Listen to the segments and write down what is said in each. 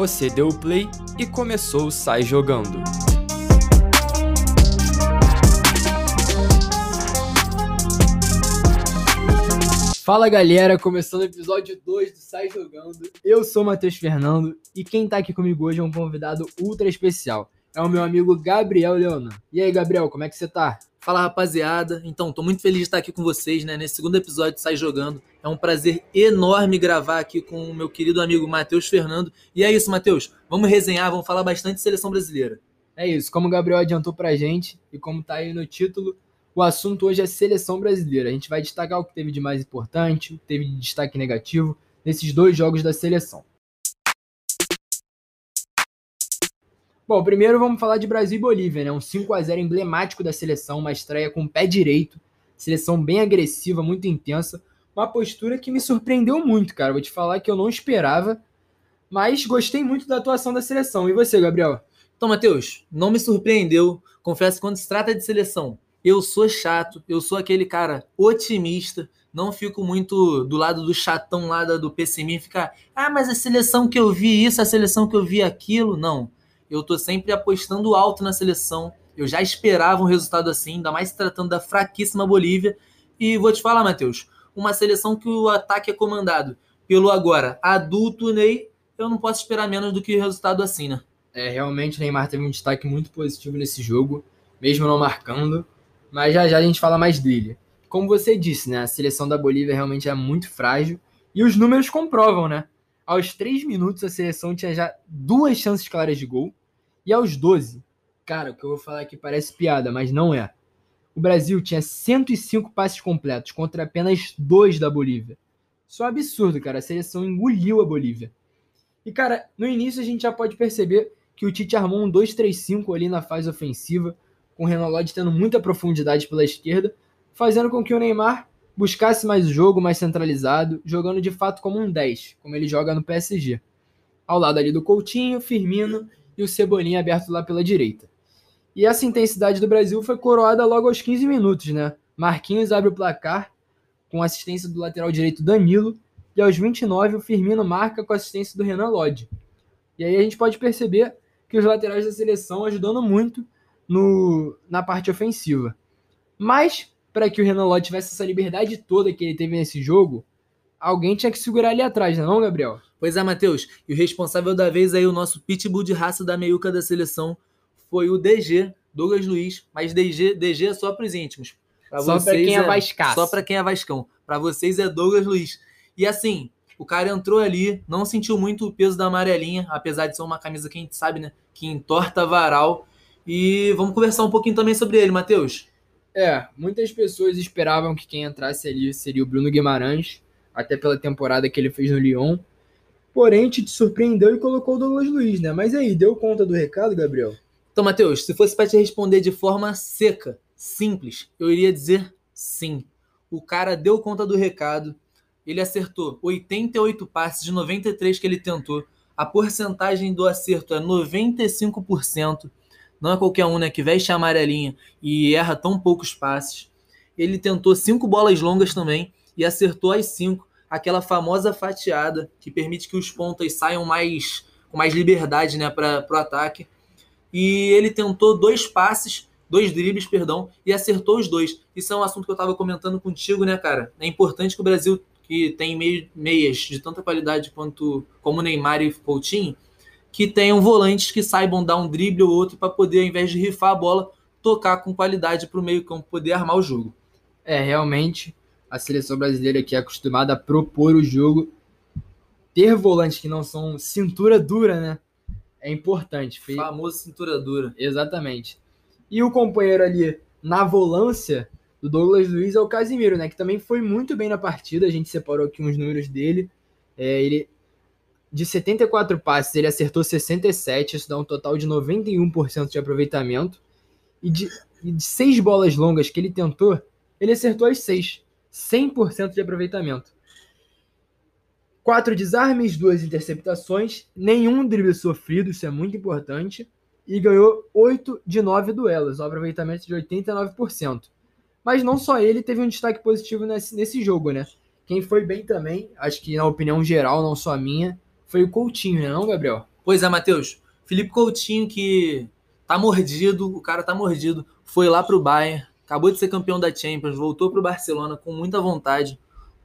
Você deu o play e começou o Sai Jogando. Fala galera, começando o episódio 2 do Sai Jogando. Eu sou o Matheus Fernando e quem tá aqui comigo hoje é um convidado ultra especial. É o meu amigo Gabriel Leonan. E aí, Gabriel, como é que você tá? Fala rapaziada, então tô muito feliz de estar aqui com vocês, né? Nesse segundo episódio de Sai Jogando. É um prazer enorme gravar aqui com o meu querido amigo Matheus Fernando. E é isso, Matheus. Vamos resenhar, vamos falar bastante de seleção brasileira. É isso, como o Gabriel adiantou pra gente e como tá aí no título, o assunto hoje é seleção brasileira. A gente vai destacar o que teve de mais importante, o que teve de destaque negativo nesses dois jogos da seleção. Bom, primeiro vamos falar de Brasil e Bolívia, né? Um 5 a 0 emblemático da seleção, uma estreia com o pé direito, seleção bem agressiva, muito intensa, uma postura que me surpreendeu muito, cara. Vou te falar que eu não esperava, mas gostei muito da atuação da seleção. E você, Gabriel? Então, Matheus, não me surpreendeu. Confesso quando se trata de seleção, eu sou chato, eu sou aquele cara otimista, não fico muito do lado do chatão lá do pessimismo, ficar, ah, mas a seleção que eu vi isso, a seleção que eu vi aquilo, não eu tô sempre apostando alto na seleção. Eu já esperava um resultado assim, ainda mais tratando da fraquíssima Bolívia. E vou te falar, Matheus, uma seleção que o ataque é comandado pelo agora adulto Ney, eu não posso esperar menos do que resultado assim, né? É, realmente o Neymar teve um destaque muito positivo nesse jogo, mesmo não marcando, mas já já a gente fala mais dele. Como você disse, né, a seleção da Bolívia realmente é muito frágil e os números comprovam, né? Aos três minutos a seleção tinha já duas chances claras de gol e aos 12, cara, o que eu vou falar aqui parece piada, mas não é. O Brasil tinha 105 passes completos contra apenas dois da Bolívia. Isso é um absurdo, cara. A seleção engoliu a Bolívia. E, cara, no início a gente já pode perceber que o Tite armou um 2-3-5 ali na fase ofensiva, com o Renan Lodge tendo muita profundidade pela esquerda, fazendo com que o Neymar buscasse mais o jogo, mais centralizado, jogando de fato como um 10, como ele joga no PSG. Ao lado ali do Coutinho, Firmino e o Cebolinha aberto lá pela direita. E essa intensidade do Brasil foi coroada logo aos 15 minutos, né? Marquinhos abre o placar com assistência do lateral direito Danilo e aos 29 o Firmino marca com assistência do Renan Lodge. E aí a gente pode perceber que os laterais da seleção ajudando muito no, na parte ofensiva. Mas para que o Renan Lodge tivesse essa liberdade toda que ele teve nesse jogo, alguém tinha que segurar ali atrás, não, é Gabriel? Pois é, Matheus. E o responsável da vez aí, o nosso pitbull de raça da meiuca da seleção, foi o DG, Douglas Luiz. Mas DG, DG é só para os íntimos. Pra só para quem é, é vascaço. Só para quem é vascão. Para vocês é Douglas Luiz. E assim, o cara entrou ali, não sentiu muito o peso da amarelinha, apesar de ser uma camisa que a gente sabe, né? Que entorta varal. E vamos conversar um pouquinho também sobre ele, Matheus. É, muitas pessoas esperavam que quem entrasse ali seria o Bruno Guimarães, até pela temporada que ele fez no Lyon. Porém, te surpreendeu e colocou o Douglas Luiz, né? Mas aí, deu conta do recado, Gabriel? Então, Matheus, se fosse para te responder de forma seca, simples, eu iria dizer sim. O cara deu conta do recado, ele acertou 88 passes de 93 que ele tentou. A porcentagem do acerto é 95%. Não é qualquer um né, que veste a amarelinha e erra tão poucos passes. Ele tentou cinco bolas longas também e acertou as cinco aquela famosa fatiada que permite que os pontas saiam mais com mais liberdade né, para o ataque. E ele tentou dois passes, dois dribles, perdão, e acertou os dois. Isso é um assunto que eu estava comentando contigo, né, cara? É importante que o Brasil, que tem meias de tanta qualidade quanto como Neymar e Coutinho, que tenham volantes que saibam dar um drible ou outro para poder, ao invés de rifar a bola, tocar com qualidade para o meio-campo poder armar o jogo. É, realmente, a seleção brasileira que é acostumada a propor o jogo, ter volantes que não são cintura dura, né? É importante. O famoso cintura dura. Exatamente. E o companheiro ali na volância do Douglas Luiz é o Casimiro, né? Que também foi muito bem na partida. A gente separou aqui uns números dele. É, ele de 74 passes, ele acertou 67, isso dá um total de 91% de aproveitamento. E de, e de seis bolas longas que ele tentou, ele acertou as seis. 100% de aproveitamento. Quatro desarmes, duas interceptações, nenhum drible sofrido, isso é muito importante. E ganhou 8 de 9 duelos, um aproveitamento de 89%. Mas não só ele teve um destaque positivo nesse, nesse jogo, né? Quem foi bem também, acho que na opinião geral, não só a minha, foi o Coutinho, né, não, Gabriel? Pois é, Matheus. Felipe Coutinho, que tá mordido, o cara tá mordido, foi lá pro Bayern, acabou de ser campeão da Champions, voltou pro Barcelona com muita vontade.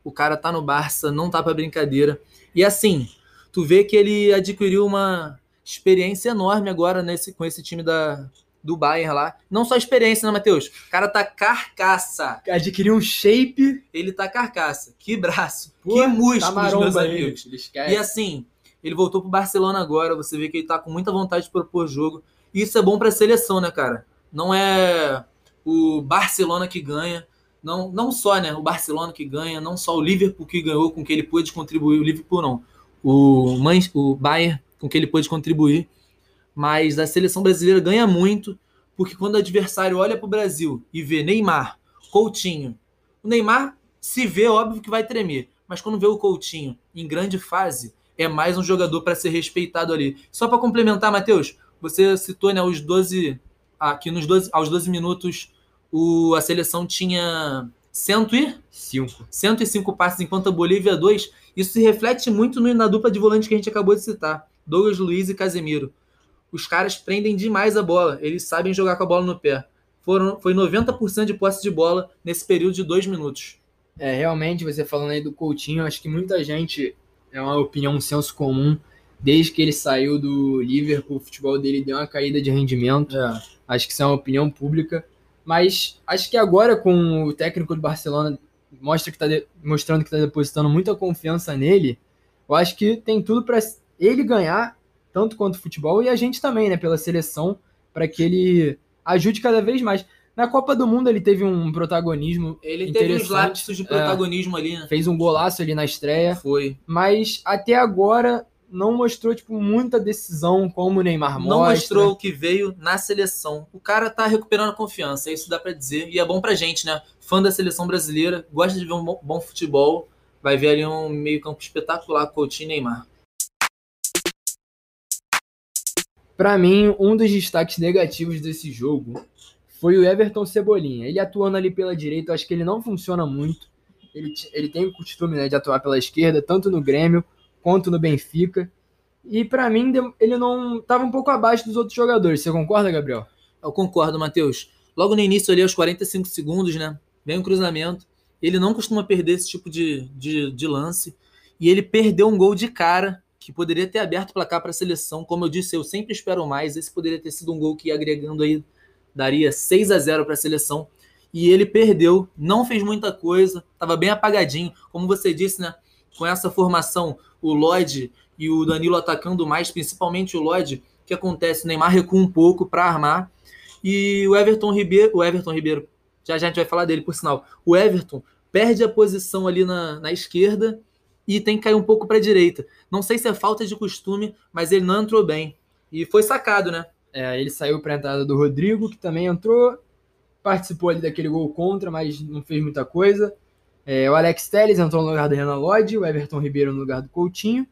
O cara tá no Barça, não tá pra brincadeira. E assim, tu vê que ele adquiriu uma experiência enorme agora nesse, com esse time da, do Bayern lá. Não só experiência, né, Matheus? O cara tá carcaça. Adquiriu um shape. Ele tá carcaça. Que braço. Pô, que tá músculos, maromba meus amigos. ele. E assim, ele voltou pro Barcelona agora. Você vê que ele tá com muita vontade de propor jogo. Isso é bom pra seleção, né, cara? Não é o Barcelona que ganha. Não, não só né, o Barcelona que ganha, não só o Liverpool que ganhou com que ele pôde contribuir. O Liverpool não. O, Man, o Bayern com que ele pôde contribuir. Mas a seleção brasileira ganha muito, porque quando o adversário olha para o Brasil e vê Neymar, Coutinho, o Neymar se vê, óbvio que vai tremer, mas quando vê o Coutinho em grande fase, é mais um jogador para ser respeitado ali. Só para complementar, Matheus, você citou né, os 12, aqui nos 12, aos 12 minutos, o, a seleção tinha 100 e, Cinco. 105 passes, enquanto a Bolívia 2. Isso se reflete muito na dupla de volante que a gente acabou de citar, Douglas Luiz e Casemiro. Os caras prendem demais a bola, eles sabem jogar com a bola no pé. Foram, foi 90% de posse de bola nesse período de dois minutos. É, realmente, você falando aí do Coutinho, acho que muita gente, é uma opinião, um senso comum, desde que ele saiu do Liverpool, o futebol dele deu uma caída de rendimento. Acho que isso é uma opinião pública. Mas acho que agora, com o técnico do Barcelona mostra que tá de- mostrando que está depositando muita confiança nele, eu acho que tem tudo para ele ganhar, tanto quanto o futebol, e a gente também, né, pela seleção, para que ele ajude cada vez mais. Na Copa do Mundo ele teve um protagonismo, Ele teve uns lapsos de protagonismo ali, né? fez um golaço ali na estreia, Foi. mas até agora não mostrou tipo muita decisão como o Neymar Não mostra. mostrou o que veio na seleção. O cara tá recuperando a confiança, isso dá pra dizer. E é bom pra gente, né? Fã da seleção brasileira, gosta de ver um bom, bom futebol. Vai ver ali um meio-campo espetacular, Coutinho e Neymar. Pra mim, um dos destaques negativos desse jogo foi o Everton Cebolinha. Ele atuando ali pela direita, eu acho que ele não funciona muito. Ele, ele tem o costume né, de atuar pela esquerda, tanto no Grêmio quanto no Benfica. E pra mim, ele não tava um pouco abaixo dos outros jogadores. Você concorda, Gabriel? Eu concordo, Matheus. Logo no início ali, aos 45 segundos, né? Vem um cruzamento. Ele não costuma perder esse tipo de, de, de lance. E ele perdeu um gol de cara que poderia ter aberto o placar para a seleção. Como eu disse, eu sempre espero mais. Esse poderia ter sido um gol que, agregando aí, daria 6 a 0 para a seleção. E ele perdeu, não fez muita coisa, estava bem apagadinho. Como você disse, né? Com essa formação, o Lloyd e o Danilo atacando mais, principalmente o Lloyd, que acontece? O Neymar recua um pouco para armar. E o Everton Ribeiro, o Everton Ribeiro, já já a gente vai falar dele, por sinal. O Everton perde a posição ali na, na esquerda e tem que cair um pouco para a direita. Não sei se é falta de costume, mas ele não entrou bem. E foi sacado, né? É, ele saiu para a entrada do Rodrigo, que também entrou, participou ali daquele gol contra, mas não fez muita coisa. É, o Alex Telles entrou no lugar do Renan Lodge, o Everton Ribeiro no lugar do Coutinho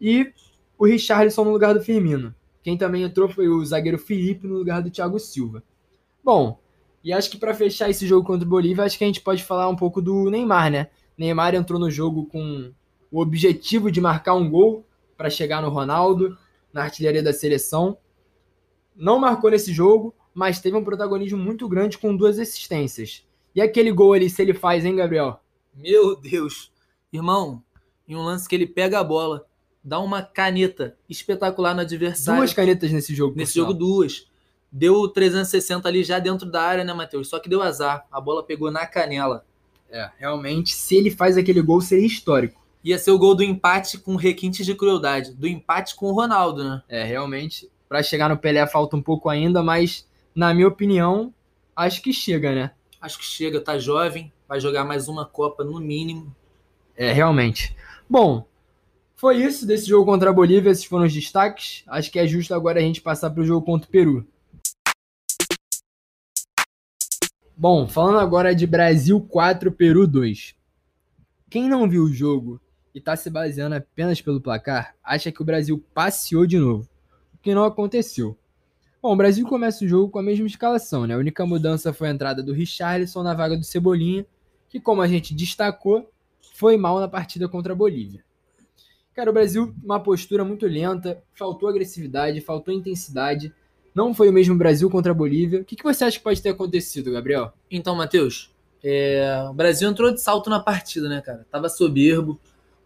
e o Richarlison no lugar do Firmino. Quem também entrou foi o zagueiro Felipe no lugar do Thiago Silva. Bom, e acho que para fechar esse jogo contra o Bolívia, acho que a gente pode falar um pouco do Neymar, né? Neymar entrou no jogo com o objetivo de marcar um gol para chegar no Ronaldo, na artilharia da seleção. Não marcou nesse jogo, mas teve um protagonismo muito grande com duas assistências. E aquele gol ali, se ele faz, hein, Gabriel? Meu Deus. Irmão, em um lance que ele pega a bola, dá uma caneta espetacular no adversário. Duas canetas nesse jogo. Nesse jogo, duas. Deu 360 ali já dentro da área, né, Matheus? Só que deu azar. A bola pegou na canela. É, realmente, se ele faz aquele gol, seria histórico. Ia ser o gol do empate com requintes de crueldade. Do empate com o Ronaldo, né? É, realmente, para chegar no Pelé falta um pouco ainda, mas na minha opinião, acho que chega, né? Acho que chega, tá jovem, vai jogar mais uma Copa no mínimo. É, realmente. Bom, foi isso desse jogo contra a Bolívia, esses foram os destaques. Acho que é justo agora a gente passar para o jogo contra o Peru. Bom, falando agora de Brasil 4, Peru 2. Quem não viu o jogo e está se baseando apenas pelo placar, acha que o Brasil passeou de novo, o que não aconteceu. Bom, o Brasil começa o jogo com a mesma escalação, né? A única mudança foi a entrada do Richarlison na vaga do Cebolinha, que, como a gente destacou, foi mal na partida contra a Bolívia. Cara, o Brasil, uma postura muito lenta, faltou agressividade, faltou intensidade. Não foi o mesmo Brasil contra a Bolívia. O que, que você acha que pode ter acontecido, Gabriel? Então, Matheus, é, o Brasil entrou de salto na partida, né, cara? Tava soberbo.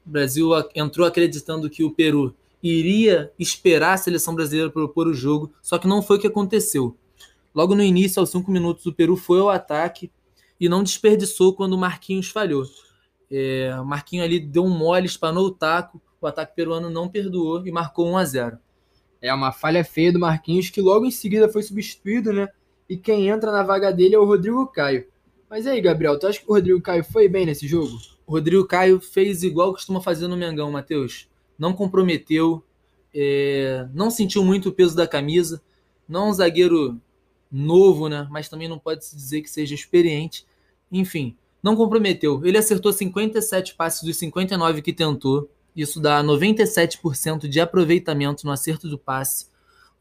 O Brasil entrou acreditando que o Peru iria esperar a seleção brasileira propor o jogo, só que não foi o que aconteceu. Logo no início, aos cinco minutos, o Peru foi ao ataque e não desperdiçou quando o Marquinhos falhou. É, o Marquinhos ali deu um mole, espanou o taco, o ataque peruano não perdoou e marcou 1 a 0 É uma falha feia do Marquinhos, que logo em seguida foi substituído, né? E quem entra na vaga dele é o Rodrigo Caio. Mas aí, Gabriel, tu acha que o Rodrigo Caio foi bem nesse jogo? O Rodrigo Caio fez igual costuma fazer no Mengão, Matheus. Não comprometeu, é, não sentiu muito o peso da camisa. Não é um zagueiro novo, né? Mas também não pode se dizer que seja experiente. Enfim, não comprometeu. Ele acertou 57 passes dos 59 que tentou. Isso dá 97% de aproveitamento no acerto do passe.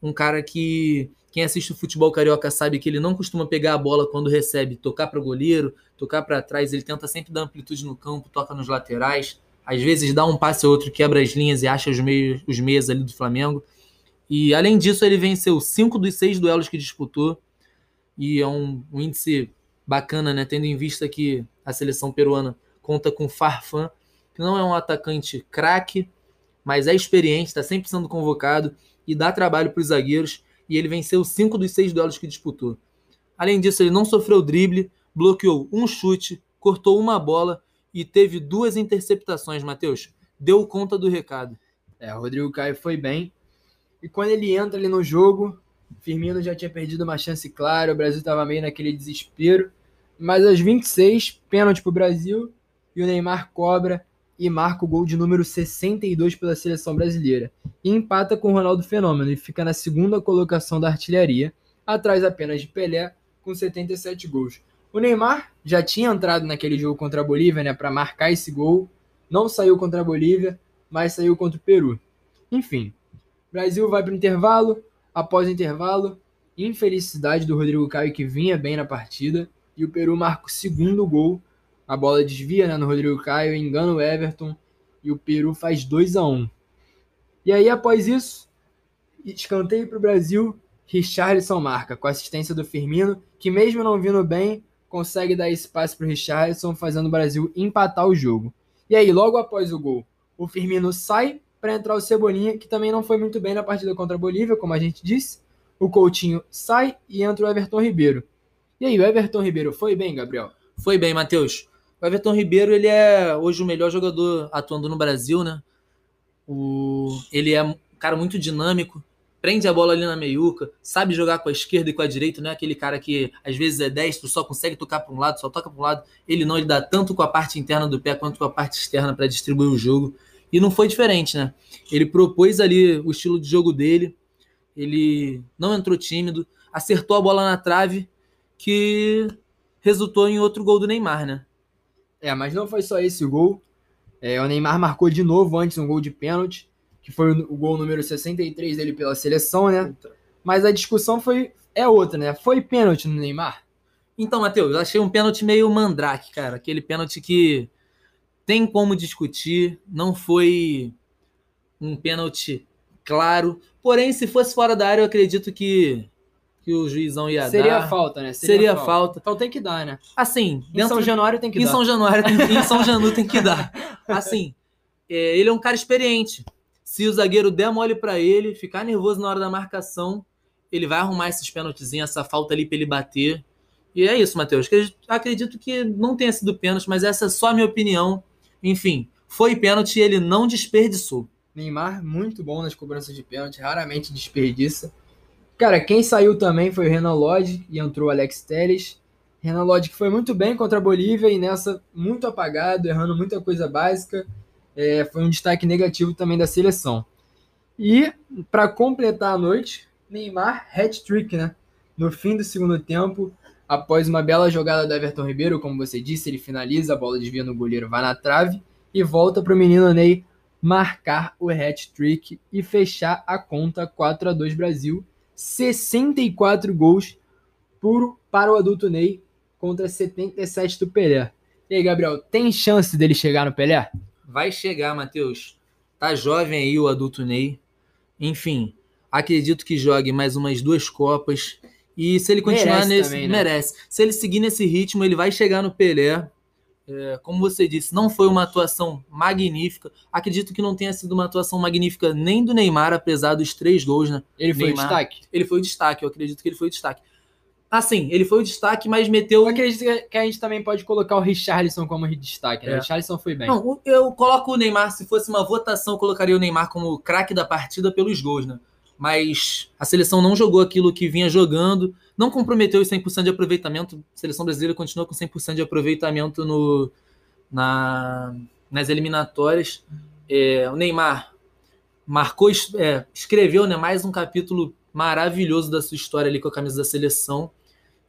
Um cara que quem assiste o futebol carioca sabe que ele não costuma pegar a bola quando recebe, tocar para o goleiro, tocar para trás, ele tenta sempre dar amplitude no campo, toca nos laterais, às vezes dá um passe ou outro, quebra as linhas e acha os meios, os meias ali do Flamengo. E além disso, ele venceu cinco dos seis duelos que disputou. E é um, um índice bacana, né? Tendo em vista que a seleção peruana conta com Farfan, que não é um atacante craque, mas é experiente, está sempre sendo convocado e dá trabalho para os zagueiros. E ele venceu cinco dos seis duelos que disputou. Além disso, ele não sofreu drible, bloqueou um chute, cortou uma bola e teve duas interceptações, Matheus. Deu conta do recado. É, o Rodrigo Caio foi bem. E quando ele entra ali no jogo, Firmino já tinha perdido uma chance clara, o Brasil estava meio naquele desespero. Mas aos 26, pênalti para o Brasil, e o Neymar cobra e marca o gol de número 62 pela seleção brasileira. E empata com o Ronaldo Fenômeno e fica na segunda colocação da artilharia, atrás apenas de Pelé, com 77 gols. O Neymar já tinha entrado naquele jogo contra a Bolívia, né, para marcar esse gol. Não saiu contra a Bolívia, mas saiu contra o Peru. Enfim, Brasil vai para o intervalo. Após o intervalo, infelicidade do Rodrigo Caio que vinha bem na partida e o Peru marca o segundo gol. A bola desvia né, no Rodrigo Caio, engana o Everton e o Peru faz 2 a 1 E aí, após isso, escanteio para o Brasil. Richarlison marca com assistência do Firmino, que mesmo não vindo bem, consegue dar espaço para o Richarlison, fazendo o Brasil empatar o jogo. E aí, logo após o gol, o Firmino sai para entrar o Cebolinha, que também não foi muito bem na partida contra a Bolívia, como a gente disse. O Coutinho sai e entra o Everton Ribeiro. E aí, o Everton Ribeiro foi bem, Gabriel? Foi bem, Matheus. O Everton Ribeiro, ele é hoje o melhor jogador atuando no Brasil, né? O... Ele é um cara muito dinâmico, prende a bola ali na meiuca, sabe jogar com a esquerda e com a direita, não é aquele cara que às vezes é destro, só consegue tocar para um lado, só toca para um lado. Ele não, ele dá tanto com a parte interna do pé quanto com a parte externa para distribuir o jogo. E não foi diferente, né? Ele propôs ali o estilo de jogo dele, ele não entrou tímido, acertou a bola na trave, que resultou em outro gol do Neymar, né? É, mas não foi só esse o gol. É, o Neymar marcou de novo antes um gol de pênalti, que foi o gol número 63 dele pela seleção, né? Mas a discussão foi é outra, né? Foi pênalti no Neymar? Então, Matheus, eu achei um pênalti meio mandrake, cara. Aquele pênalti que tem como discutir, não foi um pênalti claro. Porém, se fosse fora da área, eu acredito que que o juizão ia Seria dar. falta, né? Seria, falta. falta. Então tem que dar, né? Assim, Em São Januário tem que em dar. São Januário, tem- em São Janu tem que dar. Assim, é, ele é um cara experiente. Se o zagueiro der mole pra ele, ficar nervoso na hora da marcação, ele vai arrumar esses pênaltizinhos, essa falta ali pra ele bater. E é isso, Matheus. Acredito- Acredito que não tenha sido pênalti, mas essa é só a minha opinião. Enfim, foi pênalti e ele não desperdiçou. Neymar, muito bom nas cobranças de pênalti, raramente desperdiça. Cara, quem saiu também foi o Renan Lodge e entrou o Alex Telles. Renan Lodge que foi muito bem contra a Bolívia e nessa muito apagado, errando muita coisa básica. É, foi um destaque negativo também da seleção. E para completar a noite, Neymar hat-trick, né? No fim do segundo tempo, após uma bela jogada do Everton Ribeiro, como você disse, ele finaliza, a bola desvia no goleiro, vai na trave e volta para o menino Ney marcar o hat-trick e fechar a conta 4 a 2 Brasil. 64 gols por, para o adulto Ney contra 77 do Pelé. E aí, Gabriel, tem chance dele chegar no Pelé? Vai chegar, Matheus. Tá jovem aí o adulto Ney. Enfim, acredito que jogue mais umas duas Copas. E se ele continuar Merece nesse. também, né? Merece. Se ele seguir nesse ritmo, ele vai chegar no Pelé. É, como você disse, não foi uma atuação magnífica. Acredito que não tenha sido uma atuação magnífica nem do Neymar, apesar dos três gols, né? Ele foi o Neymar. destaque? Ele foi o destaque, eu acredito que ele foi o destaque. Assim, ele foi o destaque, mas meteu. Eu acredito que- a gente também pode colocar o Richarlison como destaque, né? É. O Richarlison foi bem. Não, o- eu coloco o Neymar, se fosse uma votação, eu colocaria o Neymar como o craque da partida pelos gols, né? Mas a seleção não jogou aquilo que vinha jogando, não comprometeu os 100% de aproveitamento. A seleção brasileira continua com 100% de aproveitamento no, na, nas eliminatórias. É, o Neymar marcou, é, escreveu né, mais um capítulo maravilhoso da sua história ali com a camisa da seleção.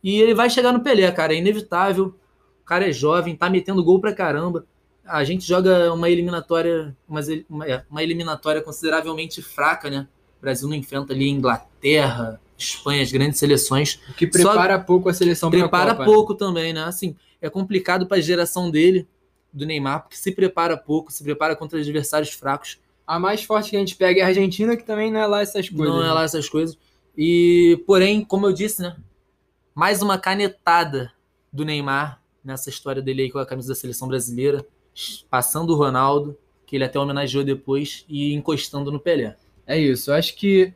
E ele vai chegar no Pelé, cara, é inevitável. O cara é jovem, tá metendo gol pra caramba. A gente joga uma eliminatória, uma, é, uma eliminatória consideravelmente fraca, né? O Brasil não enfrenta ali Inglaterra, Espanha, as grandes seleções. O que prepara pouco a seleção Prepara Copa, né? pouco também, né? Assim, é complicado para a geração dele, do Neymar, porque se prepara pouco, se prepara contra adversários fracos. A mais forte que a gente pega é a Argentina, que também não é lá essas coisas. não é né? lá essas coisas. E, porém, como eu disse, né? Mais uma canetada do Neymar nessa história dele aí com a camisa da seleção brasileira, passando o Ronaldo, que ele até homenageou depois, e encostando no Pelé. É isso. Eu acho que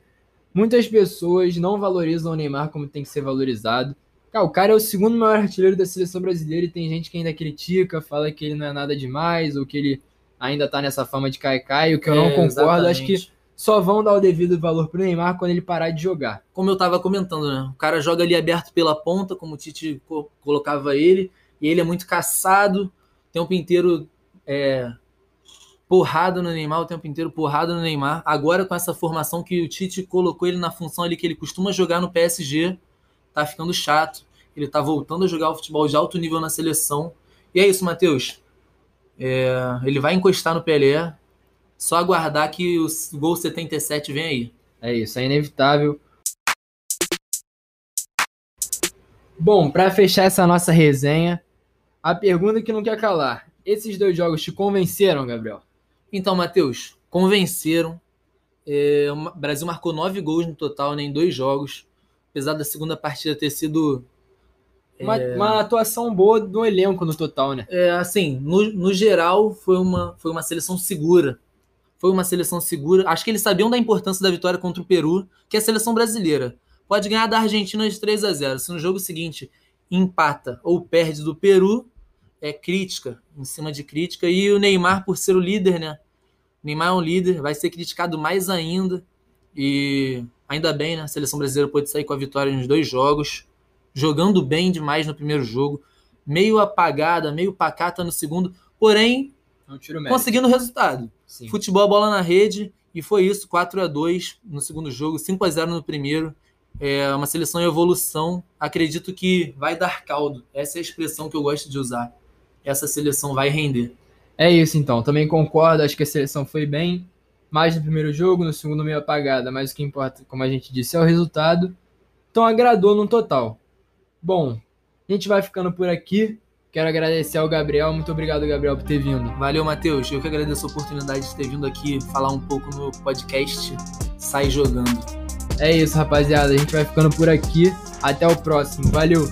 muitas pessoas não valorizam o Neymar como tem que ser valorizado. Cara, o cara é o segundo maior artilheiro da seleção brasileira e tem gente que ainda critica, fala que ele não é nada demais, ou que ele ainda tá nessa fama de caicai, o que eu não É, concordo. Acho que exatamente. só vão dar o devido valor pro Neymar quando ele parar de jogar. como eu tava comentando, né? O cara joga ali aberto pela ponta, como o Tite co- colocava ele, e ele é muito caçado, o tempo inteiro é, porrada no Neymar, o tempo inteiro porrada no Neymar. Agora com essa formação que o Tite colocou ele na função ali que ele costuma jogar no PSG, tá ficando chato. Ele tá voltando a jogar o futebol de alto nível na seleção. E é isso, Matheus. É, ele vai encostar no Pelé. Só aguardar que o gol 77 vem aí. É isso, é inevitável. Bom, pra fechar essa nossa resenha, a pergunta que não quer calar. Esses dois jogos te convenceram, Gabriel? Então, Matheus, convenceram. É, o Brasil marcou nove gols no total né, em dois jogos. Apesar da segunda partida ter sido. Uma, uma atuação boa do elenco no total, né? é, assim, no, no geral, foi uma, foi uma seleção segura. Foi uma seleção segura. Acho que eles sabiam da importância da vitória contra o Peru, que é a seleção brasileira. Pode ganhar da Argentina de 3 a 0 Se no jogo seguinte empata ou perde do Peru, é crítica, em cima de crítica. E o Neymar, por ser o líder, né? Neymar é um líder, vai ser criticado mais ainda. E ainda bem, né? A seleção brasileira pôde sair com a vitória nos dois jogos, jogando bem demais no primeiro jogo, meio apagada, meio pacata no segundo, porém É conseguindo o resultado. Sim. Futebol, bola na rede, e foi isso, 4 a 2 no segundo jogo, 5 a 0 no primeiro. É uma seleção em evolução. Acredito que vai dar caldo. Essa é a expressão que eu gosto de usar. Essa seleção vai render. É isso então, também concordo, acho que a seleção foi bem, mais no primeiro jogo, no segundo meio apagada, mas o que importa, como a gente disse, é o resultado. Então agradou no total. Bom, a gente vai ficando por aqui. Quero agradecer ao Gabriel, muito obrigado Gabriel por ter vindo. Valeu, Matheus. Eu que agradeço a oportunidade de ter vindo aqui falar um pouco no podcast Sai Jogando. É isso, rapaziada, a gente vai ficando por aqui. Até o próximo. Valeu.